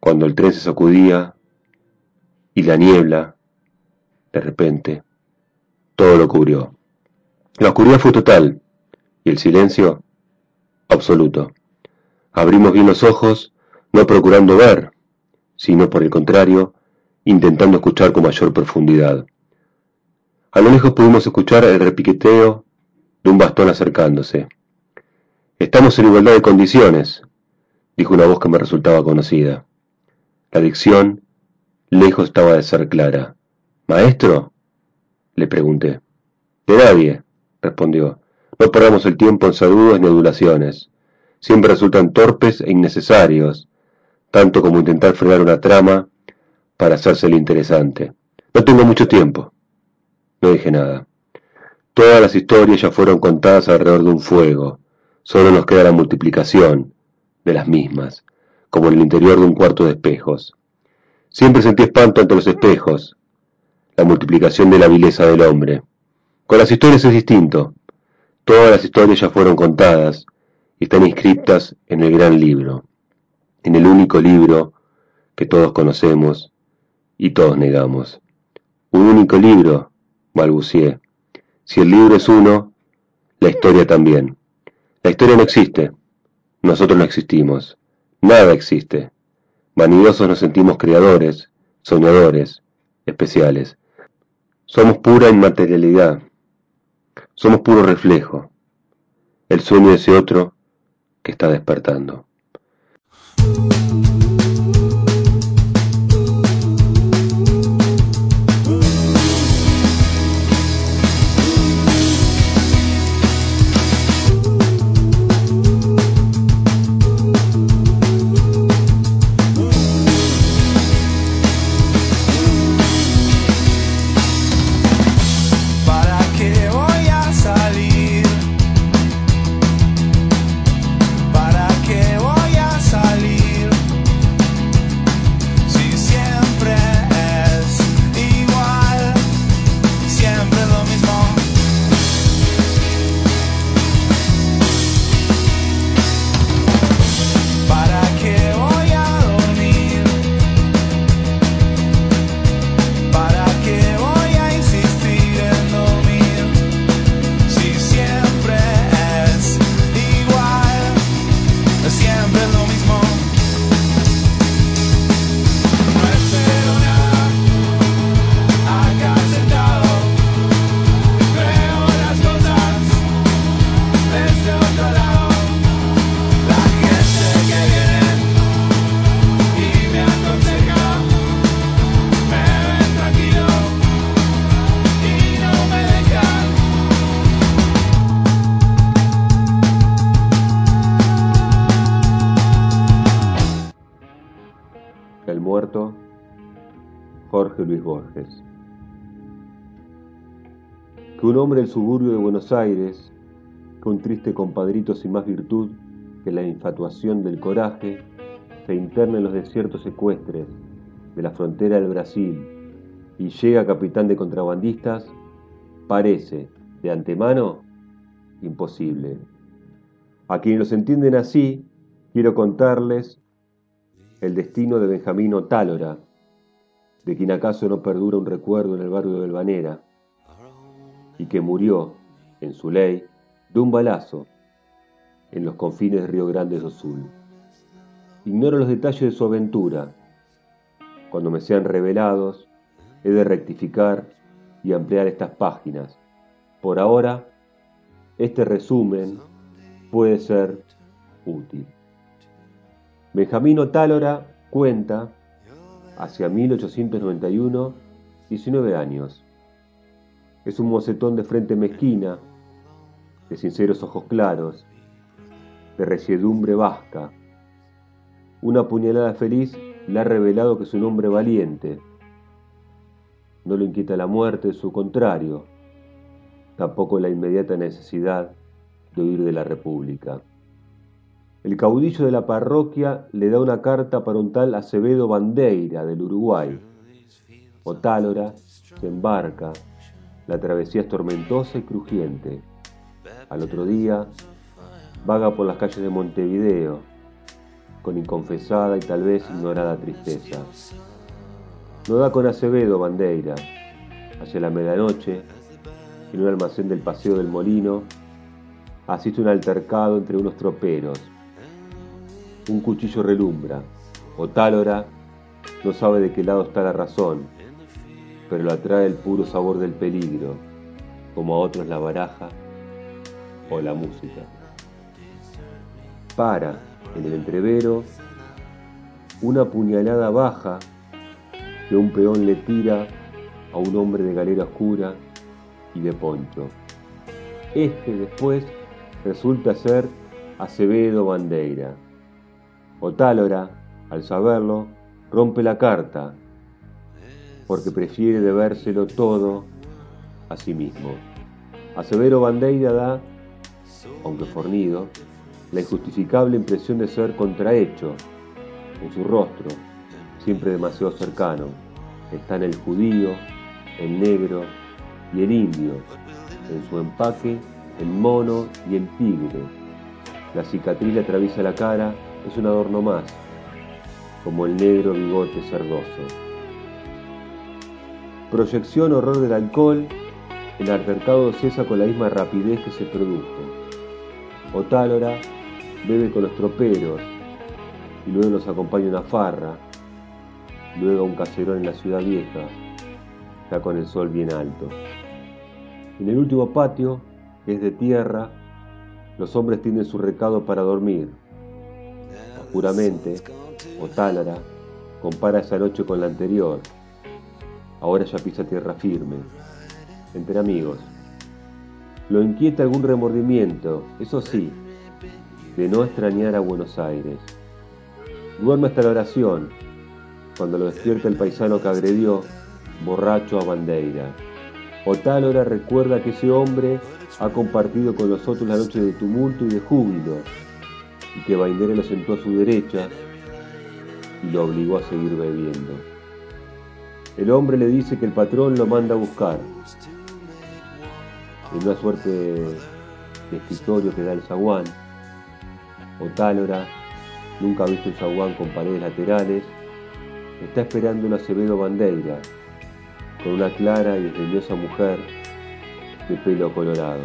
cuando el tren se sacudía y la niebla, de repente, todo lo cubrió. La oscuridad fue total y el silencio absoluto. Abrimos bien los ojos, no procurando ver, sino por el contrario, intentando escuchar con mayor profundidad. A lo lejos pudimos escuchar el repiqueteo de un bastón acercándose. Estamos en igualdad de condiciones, dijo una voz que me resultaba conocida. La dicción lejos estaba de ser clara. ¿Maestro? le pregunté. De nadie, respondió. No perdamos el tiempo en saludos ni adulaciones. Siempre resultan torpes e innecesarios, tanto como intentar frenar una trama para hacerse interesante. No tengo mucho tiempo. No dije nada. Todas las historias ya fueron contadas alrededor de un fuego. Solo nos queda la multiplicación de las mismas, como en el interior de un cuarto de espejos. Siempre sentí espanto ante los espejos, la multiplicación de la vileza del hombre. Con las historias es distinto. Todas las historias ya fueron contadas y están inscritas en el gran libro, en el único libro que todos conocemos y todos negamos. Un único libro, balbucié. Si el libro es uno, la historia también. La historia no existe. Nosotros no existimos. Nada existe. Vanidosos nos sentimos creadores, soñadores, especiales. Somos pura inmaterialidad. Somos puro reflejo, el sueño de ese otro que está despertando. Luis Borges. Que un hombre del suburbio de Buenos Aires, que un triste compadrito sin más virtud que la infatuación del coraje, se interna en los desiertos ecuestres de la frontera del Brasil y llega capitán de contrabandistas, parece, de antemano, imposible. A quienes los entienden así, quiero contarles el destino de Benjamino Tálora, de quien acaso no perdura un recuerdo en el barrio de Belvanera, y que murió, en su ley, de un balazo en los confines de Río Grande do Sul. Ignoro los detalles de su aventura. Cuando me sean revelados, he de rectificar y ampliar estas páginas. Por ahora, este resumen puede ser útil. Benjamino Tálora cuenta hacia 1891, 19 años. Es un mocetón de frente mezquina, de sinceros ojos claros, de resiedumbre vasca. Una puñalada feliz le ha revelado que es un hombre valiente. No lo inquieta la muerte, su contrario, tampoco la inmediata necesidad de huir de la República. El caudillo de la parroquia le da una carta para un tal Acevedo Bandeira del Uruguay. Otálora se embarca. La travesía es tormentosa y crujiente. Al otro día vaga por las calles de Montevideo, con inconfesada y tal vez ignorada tristeza. No da con Acevedo Bandeira. Hacia la medianoche, en un almacén del Paseo del Molino, asiste un altercado entre unos troperos. Un cuchillo relumbra. Otálora no sabe de qué lado está la razón, pero lo atrae el puro sabor del peligro, como a otros la baraja o la música. Para, en el entrevero, una puñalada baja que un peón le tira a un hombre de galera oscura y de poncho. Este después resulta ser Acevedo Bandeira. Otálora, al saberlo, rompe la carta porque prefiere debérselo todo a sí mismo. Acevedo Bandeira da, aunque fornido, la injustificable impresión de ser contrahecho en su rostro, siempre demasiado cercano. Están el judío, el negro y el indio, en su empaque el mono y el tigre. La cicatriz le atraviesa la cara, es un adorno más, como el negro bigote cerdoso. Proyección horror del alcohol, el altercado cesa con la misma rapidez que se produjo. Otálora bebe con los troperos y luego nos acompaña una farra, luego un caserón en la ciudad vieja, ya con el sol bien alto. En el último patio, que es de tierra, los hombres tienen su recado para dormir. Oscuramente, Otálara compara esa noche con la anterior. Ahora ya pisa tierra firme. Entre amigos. Lo inquieta algún remordimiento, eso sí, de no extrañar a Buenos Aires. Duerme hasta la oración, cuando lo despierta el paisano que agredió, borracho a Bandeira. Otálora recuerda que ese hombre ha compartido con los otros la noche de tumulto y de júbilo, y que Bandeira lo sentó a su derecha y lo obligó a seguir bebiendo. El hombre le dice que el patrón lo manda a buscar. En una suerte de escritorio que da el zaguán, Otálora, nunca ha visto un zaguán con paredes laterales, está esperando un Acevedo Bandeira, con una clara y desdeñosa mujer de pelo colorado.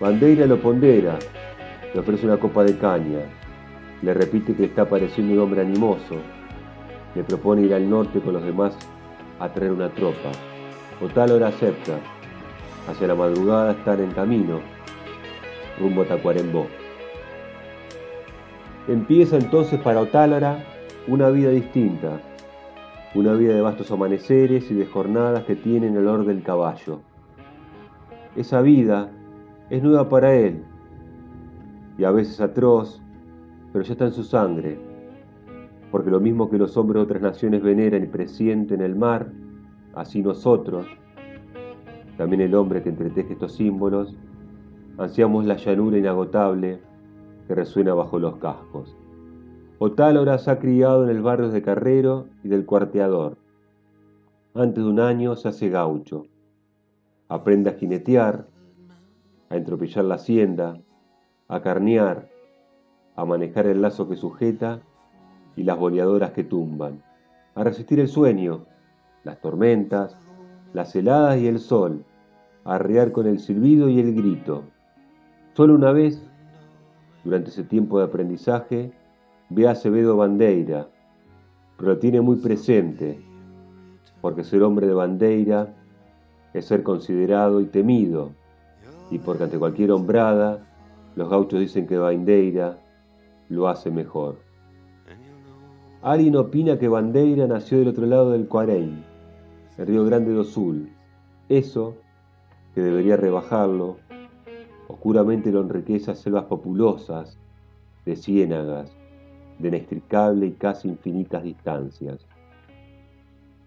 Bandeira lo pondera, le ofrece una copa de caña, le repite que está pareciendo un hombre animoso, le propone ir al norte con los demás a traer una tropa. Otálora acepta. Hacia la madrugada están en camino, rumbo a Tacuarembó. Empieza entonces para Otálora una vida distinta, una vida de vastos amaneceres y de jornadas que tienen el olor del caballo. Esa vida es nueva para él y a veces atroz, pero ya está en su sangre, porque lo mismo que los hombres de otras naciones veneran y presienten el mar, así nosotros, también el hombre que entreteje estos símbolos, ansiamos la llanura inagotable que resuena bajo los cascos. Otálora se ha criado en el barrio de Carrero y del Cuarteador. Antes de un año se hace gaucho. Aprende a jinetear, a entropillar la hacienda, a carnear, a manejar el lazo que sujeta y las boleadoras que tumban, a resistir el sueño, las tormentas, las heladas y el sol, a arrear con el silbido y el grito. Solo una vez durante ese tiempo de aprendizaje, ve a Acevedo Bandeira, pero lo tiene muy presente, porque ser hombre de Bandeira es ser considerado y temido, y porque ante cualquier hombrada, los gauchos dicen que Bandeira lo hace mejor. Alguien opina que Bandeira nació del otro lado del Cuareim, el río Grande do Sul. Eso, que debería rebajarlo, oscuramente lo enriquece a selvas populosas, de ciénagas, de inextricable y casi infinitas distancias.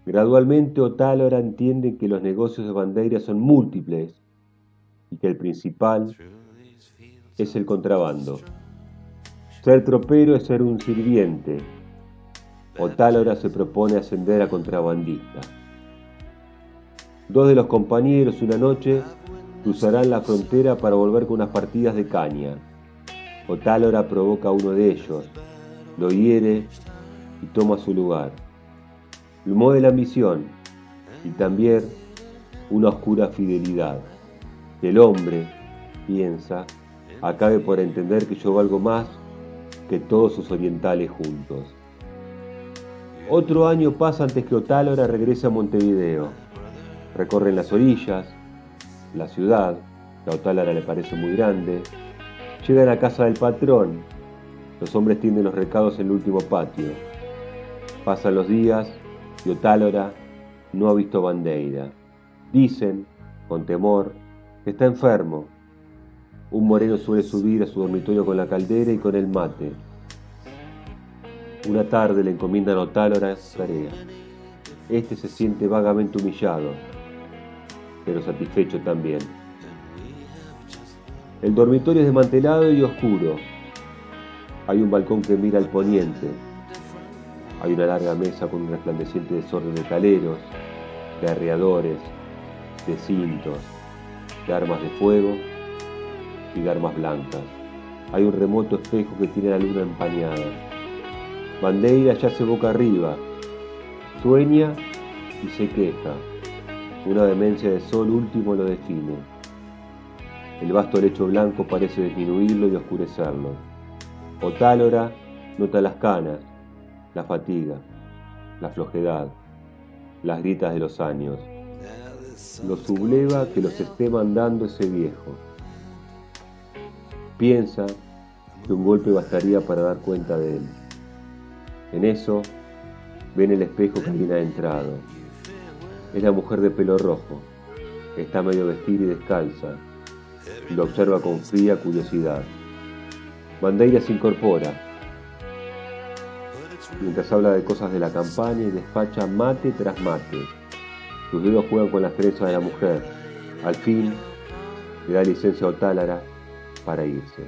Gradualmente Otálora entiende que los negocios de Bandeira son múltiples y que el principal es el contrabando. Ser tropero es ser un sirviente. Otálora se propone ascender a contrabandista. Dos de los compañeros una noche cruzarán la frontera para volver con unas partidas de caña. Otálora provoca a uno de ellos, lo hiere y toma su lugar. Lo mueve la ambición y también una oscura fidelidad. El hombre, piensa, acabe por entender que yo valgo más que todos sus orientales juntos. Otro año pasa antes que Otálora regrese a Montevideo. Recorren las orillas, la ciudad, la Otálora le parece muy grande. Llegan a casa del patrón. Los hombres tienden los recados en el último patio. Pasan los días y Otálora no ha visto Bandeira. Dicen, con temor, que está enfermo. Un moreno suele subir a su dormitorio con la caldera y con el mate. Una tarde le encomiendan a Otálora tarea. Este se siente vagamente humillado, pero satisfecho también. El dormitorio es desmantelado y oscuro. Hay un balcón que mira al poniente. Hay una larga mesa con un resplandeciente desorden de caleros, de arreadores, de cintos, de armas de fuego y de armas blancas. Hay un remoto espejo que tiene la luna empañada. Bandeira yace boca arriba, sueña y se queja. Una demencia de sol último lo define. El vasto lecho blanco parece disminuirlo y oscurecerlo. Otálora nota las canas, la fatiga, la flojedad, las gritas de los años. Lo subleva que los esté mandando ese viejo. Piensa que un golpe bastaría para dar cuenta de él. En eso, ve en el espejo que alguien ha entrado. Es la mujer de pelo rojo. Está medio vestida y descalza. Lo observa con fría curiosidad. Bandeira se incorpora. Mientras habla de cosas de la campaña y despacha mate tras mate. Sus dedos juegan con las trenzas de la mujer. Al fin, le da licencia a Otálara para irse.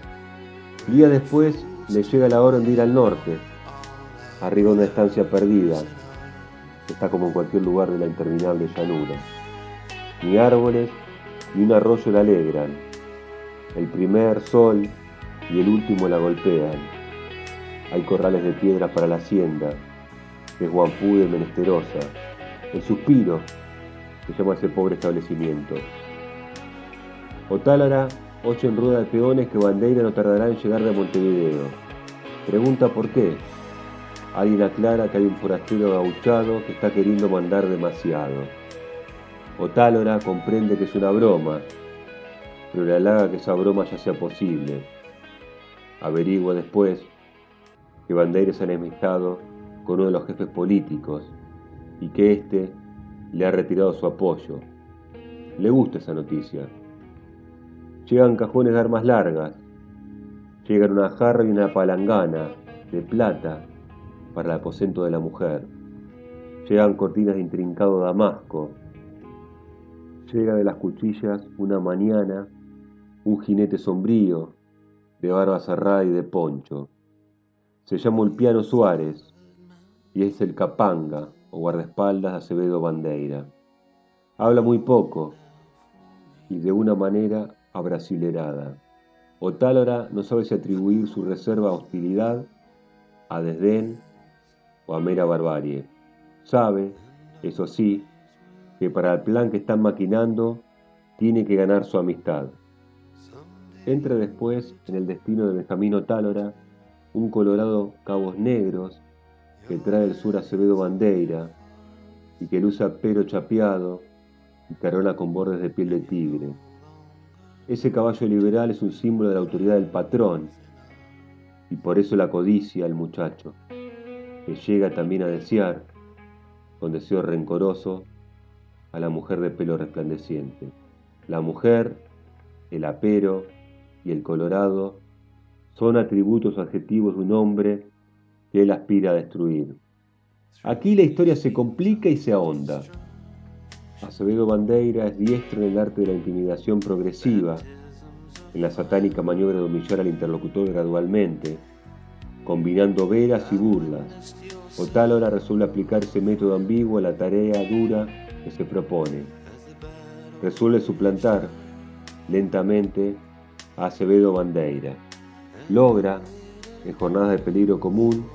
Días después le llega la orden de ir al norte, arriba una estancia perdida, está como en cualquier lugar de la interminable llanura. Ni árboles ni un arroyo la alegran. El primer sol y el último la golpean. Hay corrales de piedra para la hacienda, que de menesterosa. El suspiro, que llama ese pobre establecimiento. Otálara ocho en rueda de peones que Bandeira no tardará en llegar de Montevideo. Pregunta por qué. Alguien aclara que hay un forastero gauchado que está queriendo mandar demasiado. Otálora comprende que es una broma, pero le halaga que esa broma ya sea posible. Averigua después que Bandeira se ha enemistado con uno de los jefes políticos y que éste le ha retirado su apoyo. Le gusta esa noticia. Llegan cajones de armas largas. Llegan una jarra y una palangana de plata para el aposento de la mujer. Llegan cortinas de intrincado damasco. Llega de las cuchillas una mañana un jinete sombrío, de barba cerrada y de poncho. Se llama Ulpiano Suárez y es el capanga o guardaespaldas de Acevedo Bandeira. Habla muy poco y de una manera abrasilerada. Otálora no sabe si atribuir su reserva a hostilidad, a desdén o a mera barbarie. Sabe, eso sí, que para el plan que están maquinando tiene que ganar su amistad. Entra después en el destino de Benjamín Otálora un colorado cabos negros que trae el sur Acevedo Bandeira y que luce pero chapeado y carola con bordes de piel de tigre. Ese caballo liberal es un símbolo de la autoridad del patrón y por eso la codicia al muchacho, que llega también a desear, con deseo rencoroso, a la mujer de pelo resplandeciente. La mujer, el apero y el colorado son atributos adjetivos de un hombre que él aspira a destruir. Aquí la historia se complica y se ahonda. Acevedo Bandeira es diestro en el arte de la intimidación progresiva, en la satánica maniobra de humillar al interlocutor gradualmente, combinando veras y burlas. Otálora resuelve aplicar ese método ambiguo a la tarea dura que se propone. Resuelve suplantar lentamente a Acevedo Bandeira. Logra, en jornadas de peligro común,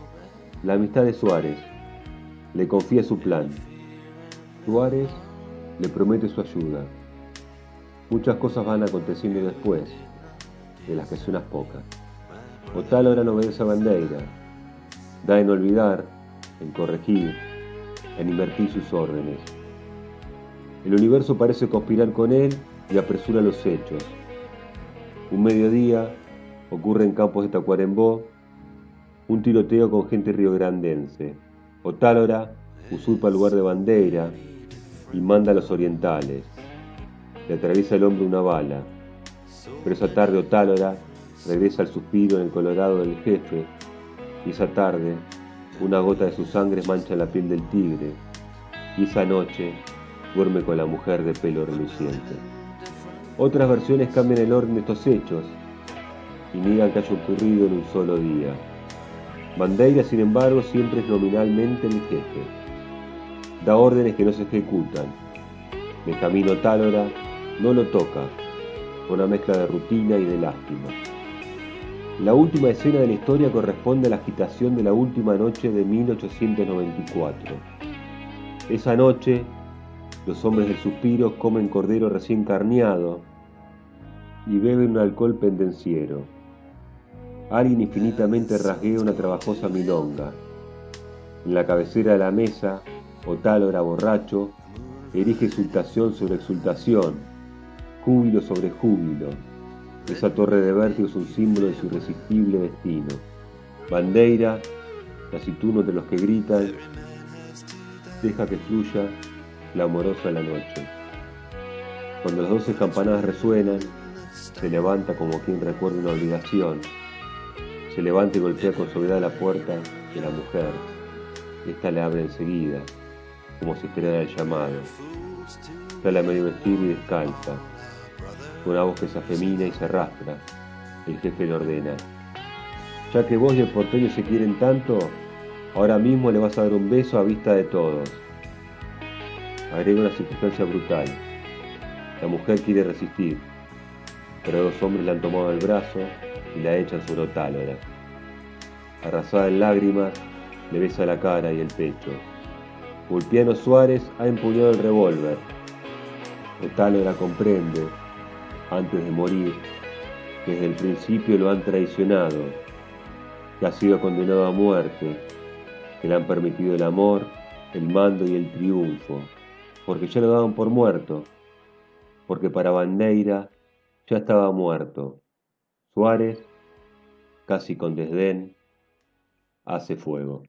La amistad de Suárez. Le confía su plan. Suárez le promete su ayuda. Muchas cosas van aconteciendo después, de las que son unas pocas. Otálora no obedece a Bandeira. Da en olvidar, en corregir, en invertir sus órdenes. El universo parece conspirar con él y apresura los hechos. Un mediodía ocurre en campos de Tacuarembó un tiroteo con gente riograndense. Otálora usurpa el lugar de bandera y manda a los orientales. Le atraviesa el hombro una bala. Pero esa tarde Otálora regresa al suspiro en el colorado del jefe y esa tarde una gota de su sangre mancha la piel del tigre y esa noche duerme con la mujer de pelo reluciente. Otras versiones cambian el orden de estos hechos y niegan que haya ocurrido en un solo día. Bandeira, sin embargo, siempre es nominalmente el jefe. Da órdenes que no se ejecutan. Benjamín Tálora no lo toca, una mezcla de rutina y de lástima. La última escena de la historia corresponde a la agitación de la última noche de 1894. Esa noche, los hombres del suspiro comen cordero recién carneado y beben un alcohol pendenciero. Alguien infinitamente rasguea una trabajosa milonga. En la cabecera de la mesa, Otálora borracho, erige exultación sobre exultación, júbilo sobre júbilo. Esa torre de vértigo es un símbolo de su irresistible destino. Bandeira, taciturno de los que gritan, deja que fluya la amorosa la noche. Cuando las doce campanadas resuenan, se levanta como quien recuerda una obligación se levanta y golpea con suavidad la puerta de la mujer. Esta le abre enseguida, como si esperara el llamado. Sale medio vestir y descalza. Una voz que se afemina y se arrastra, el jefe le ordena. Ya que vos y el porteño se quieren tanto, ahora mismo le vas a dar un beso a vista de todos. Agrega una circunstancia brutal. La mujer quiere resistir, pero dos hombres le han tomado el brazo y la echan sobre Otálora. Arrasada en lágrimas, le besa la cara y el pecho. Ulpiano Suárez ha empuñado el revólver. Otálora comprende, antes de morir, que desde el principio lo han traicionado, que ha sido condenado a muerte, que le han permitido el amor, el mando y el triunfo, porque ya lo daban por muerto, porque para Bandeira ya estaba muerto. Suárez, casi con desdén, hace fuego.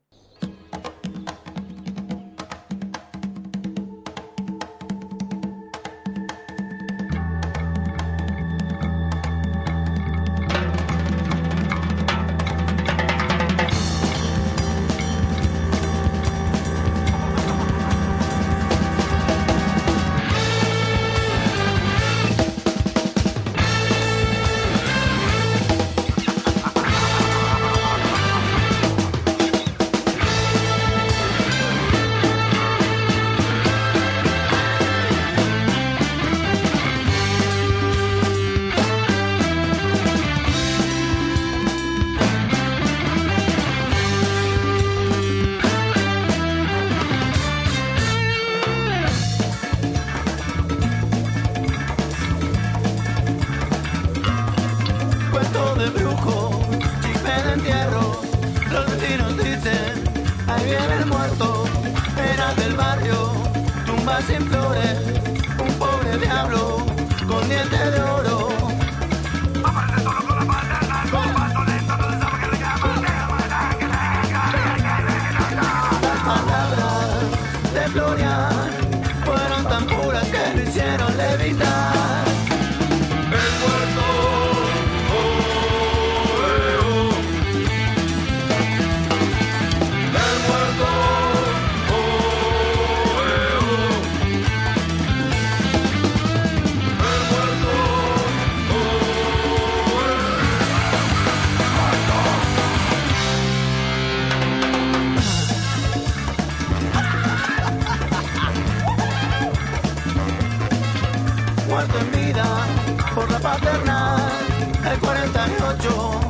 el 48.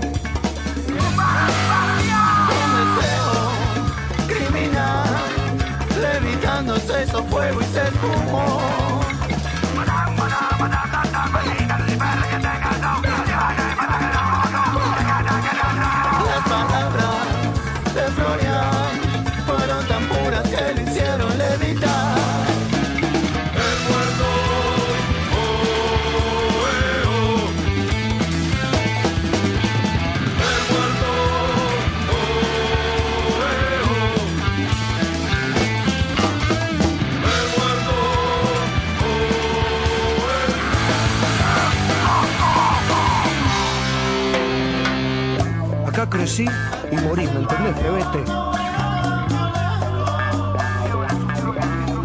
Un deseo criminal, levitándose hizo fuego y se esfumó. Y morí, ¿me entendés, plebete?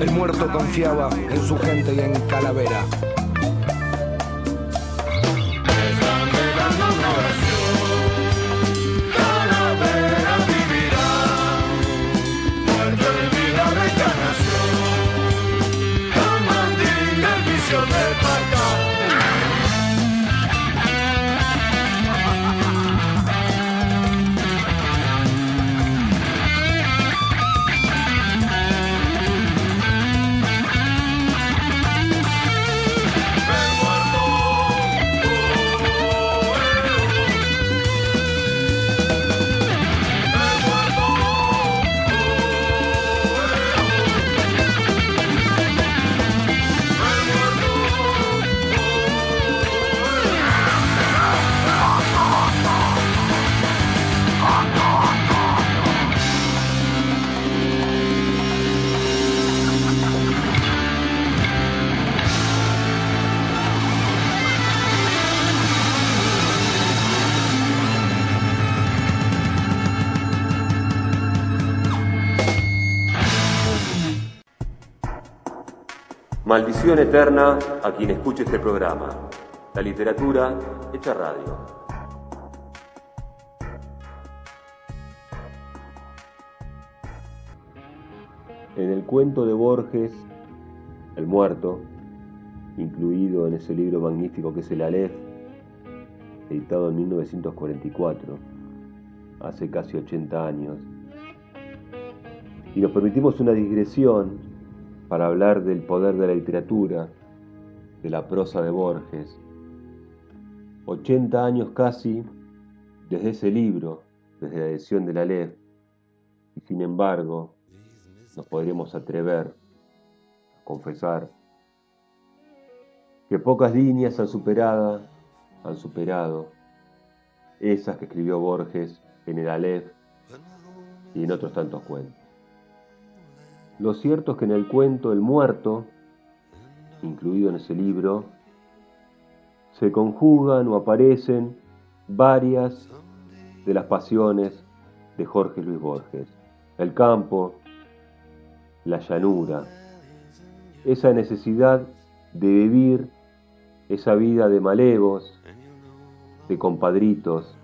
El muerto confiaba en su gente y en Calavera. Maldición eterna a quien escuche este programa. La literatura hecha radio. En el cuento de Borges, El muerto, incluido en ese libro magnífico que es El Aleph, editado en 1944, hace casi 80 años, y nos permitimos una digresión para hablar del poder de la literatura, de la prosa de Borges. 80 años casi desde ese libro, desde la edición de la Aleph, y sin embargo nos podríamos atrever a confesar que pocas líneas han superado, han superado esas que escribió Borges en el Aleph y en otros tantos cuentos. Lo cierto es que en el cuento El muerto, incluido en ese libro, se conjugan o aparecen varias de las pasiones de Jorge Luis Borges. El campo, la llanura, esa necesidad de vivir esa vida de malevos, de compadritos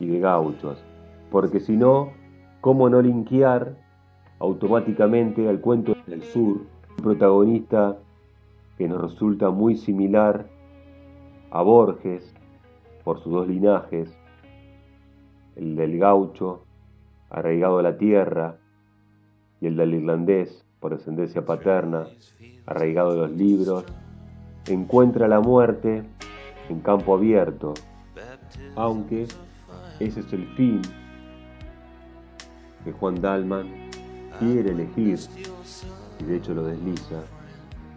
y de gauchos, porque si no, ¿cómo no linkear automáticamente al cuento del sur, un protagonista que nos resulta muy similar a Borges por sus dos linajes, el del gaucho arraigado a la tierra y el del irlandés por descendencia paterna arraigado a los libros, encuentra la muerte en campo abierto, aunque ese es el fin que Juan Dalman quiere elegir, y de hecho lo desliza,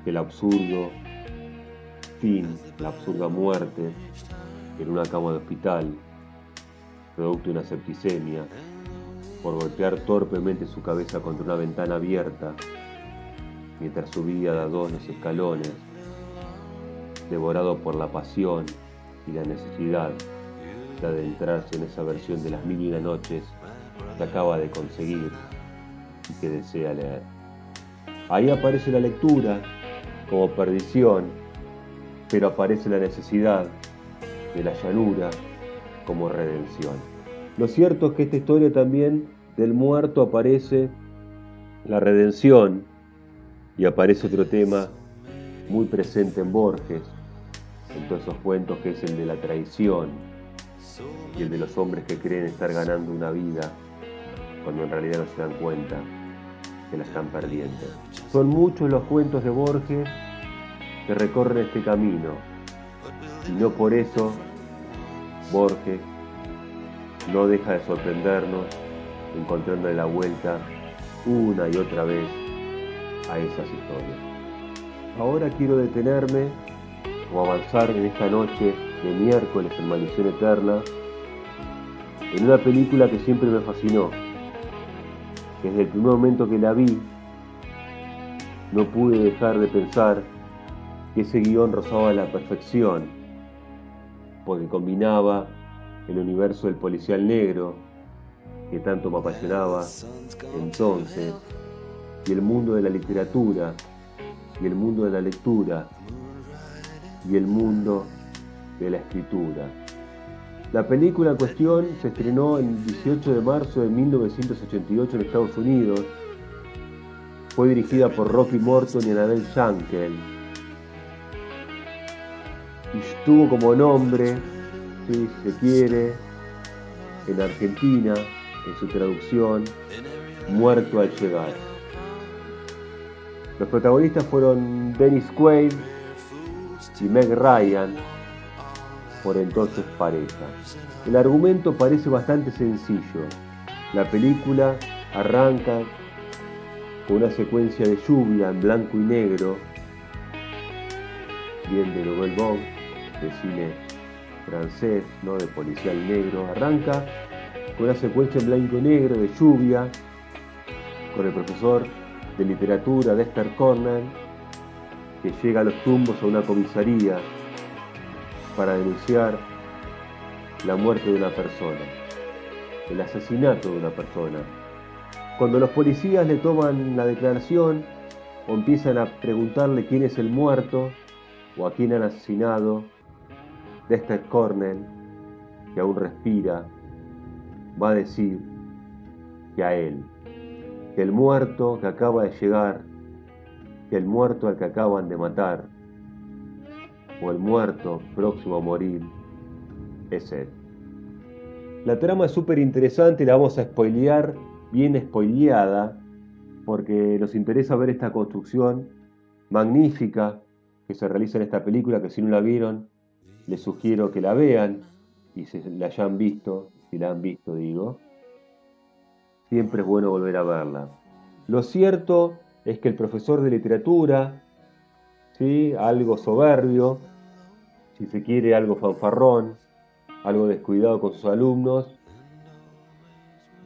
el absurdo fin, la absurda muerte en una cama de hospital, producto de una septicemia, por golpear torpemente su cabeza contra una ventana abierta, mientras subía de a los escalones, devorado por la pasión y la necesidad de adentrarse en esa versión de las mil y una noches que acaba de conseguir y que desea leer. Ahí aparece la lectura como perdición, pero aparece la necesidad de la llanura como redención. Lo cierto es que esta historia también del muerto aparece la redención y aparece otro tema muy presente en Borges, en todos esos cuentos que es el de la traición y el de los hombres que creen estar ganando una vida cuando en realidad no se dan cuenta que la están perdiendo. Son muchos los cuentos de Borges que recorren este camino y no por eso Borges no deja de sorprendernos encontrándole la vuelta una y otra vez a esas historias. Ahora quiero detenerme o avanzar en esta noche de miércoles en Maldición Eterna en una película que siempre me fascinó. Desde el primer momento que la vi, no pude dejar de pensar que ese guion rozaba la perfección, porque combinaba el universo del policial negro, que tanto me apasionaba entonces, y el mundo de la literatura, y el mundo de la lectura, y el mundo de la escritura. La película en cuestión se estrenó el 18 de marzo de 1988 en Estados Unidos. Fue dirigida por Rocky Morton y Annabelle Shankel. Y tuvo como nombre, si se quiere, en Argentina, en su traducción, Muerto al llegar. Los protagonistas fueron Dennis Quaid y Meg Ryan, por entonces pareja. El argumento parece bastante sencillo. La película arranca con una secuencia de lluvia en blanco y negro, bien de Nouvelle Vague, de cine francés, ¿no? de policial negro. Arranca con una secuencia en blanco y negro de lluvia, con el profesor de literatura Dexter Cornell, que llega a los tumbos a una comisaría para denunciar la muerte de una persona, el asesinato de una persona. Cuando los policías le toman la declaración o empiezan a preguntarle quién es el muerto o a quién han asesinado, Dexter Cornell, que aún respira, va a decir que a él, que el muerto que acaba de llegar, que el muerto al que acaban de matar, o el muerto próximo a morir, es él. La trama es súper interesante y la vamos a spoilear, bien spoileada, porque nos interesa ver esta construcción magnífica que se realiza en esta película, que si no la vieron, les sugiero que la vean y si la hayan visto, si la han visto digo, siempre es bueno volver a verla. Lo cierto es que el profesor de literatura, algo soberbio, si se quiere algo fanfarrón, algo descuidado con sus alumnos,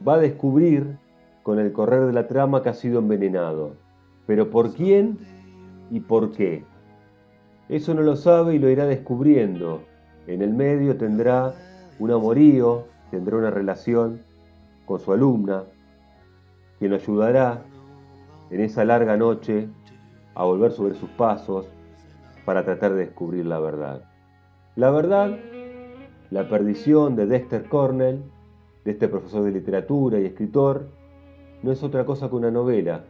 va a descubrir con el correr de la trama que ha sido envenenado. Pero ¿por quién y por qué? Eso no lo sabe y lo irá descubriendo. En el medio tendrá un amorío, tendrá una relación con su alumna, quien lo ayudará en esa larga noche a volver sobre sus pasos para tratar de descubrir la verdad. La verdad, la perdición de Dexter Cornell, de este profesor de literatura y escritor, no es otra cosa que una novela,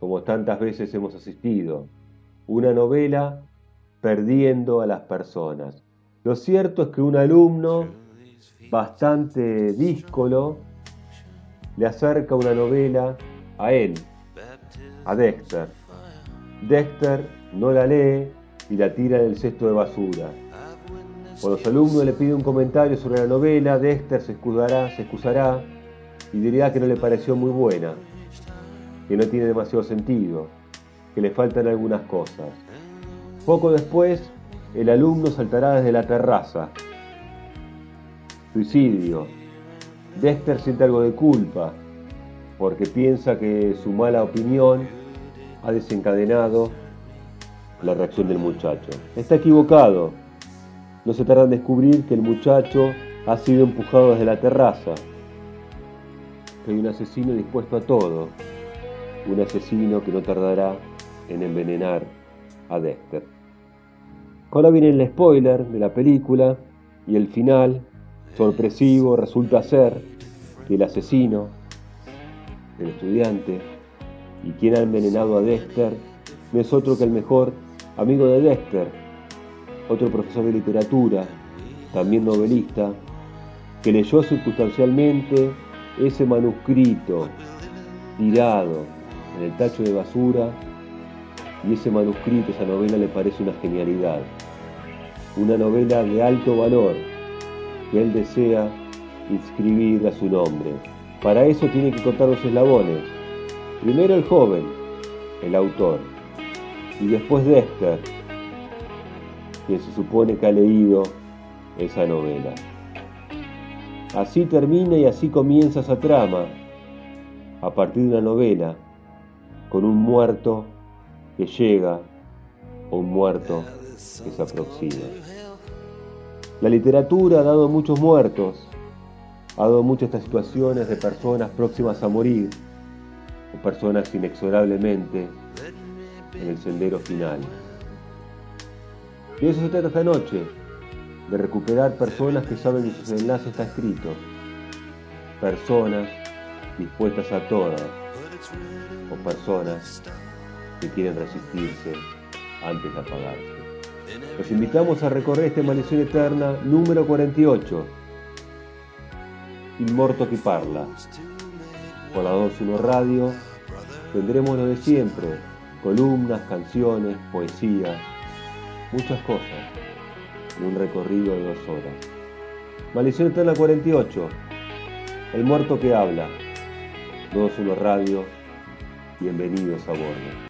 como tantas veces hemos asistido, una novela perdiendo a las personas. Lo cierto es que un alumno bastante díscolo le acerca una novela a él, a Dexter. Dexter no la lee y la tira en el cesto de basura. Cuando los alumnos le piden un comentario sobre la novela, Dexter se excusará, se excusará y dirá que no le pareció muy buena, que no tiene demasiado sentido, que le faltan algunas cosas. Poco después, el alumno saltará desde la terraza. Suicidio. Dexter siente algo de culpa, porque piensa que su mala opinión ha desencadenado la reacción del muchacho. Está equivocado. No se tarda en descubrir que el muchacho ha sido empujado desde la terraza. Que hay un asesino dispuesto a todo. Un asesino que no tardará en envenenar a Dexter. Ahora viene el spoiler de la película y el final sorpresivo resulta ser que el asesino, el estudiante y quien ha envenenado a Dexter no es otro que el mejor amigo de Dexter, otro profesor de literatura, también novelista, que leyó circunstancialmente ese manuscrito tirado en el tacho de basura y ese manuscrito, esa novela le parece una genialidad. Una novela de alto valor que él desea inscribir a su nombre. Para eso tiene que contar los eslabones. Primero el joven, el autor, y después Dexter, quien se supone que ha leído esa novela. Así termina y así comienza esa trama, a partir de una novela, con un muerto que llega o un muerto que se aproxima. La literatura ha dado muchos muertos, ha dado muchas estas situaciones de personas próximas a morir, o personas inexorablemente en el sendero final. Y eso se trata esta noche, de recuperar personas que saben que su enlace está escrito, personas dispuestas a todas, o personas que quieren resistirse antes de apagarse. Los invitamos a recorrer esta maldición eterna número 48, Il morto que parla. Por la 21 Radio tendremos lo de siempre, columnas, canciones, poesías, muchas cosas en un recorrido de dos horas. Maldición Eterna 48, El muerto que habla, 21 Radio, bienvenidos a bordo.